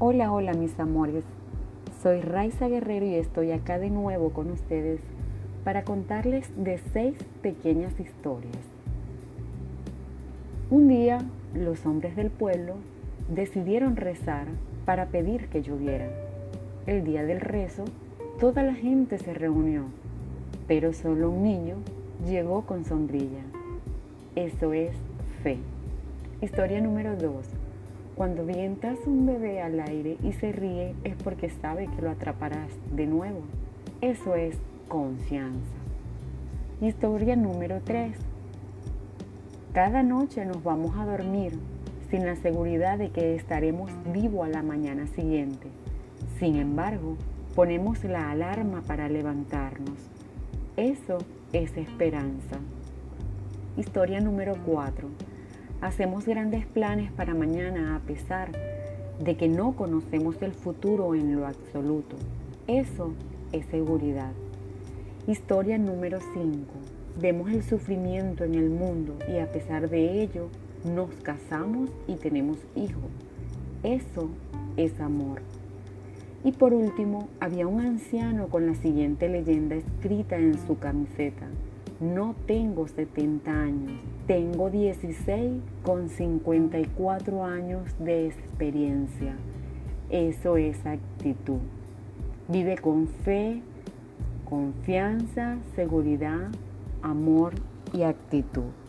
Hola, hola mis amores. Soy Raiza Guerrero y estoy acá de nuevo con ustedes para contarles de seis pequeñas historias. Un día los hombres del pueblo decidieron rezar para pedir que lloviera. El día del rezo, toda la gente se reunió, pero solo un niño llegó con sombrilla. Eso es fe. Historia número 2. Cuando vientas un bebé al aire y se ríe es porque sabe que lo atraparás de nuevo. Eso es confianza. Historia número 3. Cada noche nos vamos a dormir sin la seguridad de que estaremos vivos a la mañana siguiente. Sin embargo, ponemos la alarma para levantarnos. Eso es esperanza. Historia número 4. Hacemos grandes planes para mañana a pesar de que no conocemos el futuro en lo absoluto. Eso es seguridad. Historia número 5. Vemos el sufrimiento en el mundo y a pesar de ello nos casamos y tenemos hijos. Eso es amor. Y por último, había un anciano con la siguiente leyenda escrita en su camiseta. No tengo 70 años, tengo 16 con 54 años de experiencia. Eso es actitud. Vive con fe, confianza, seguridad, amor y actitud.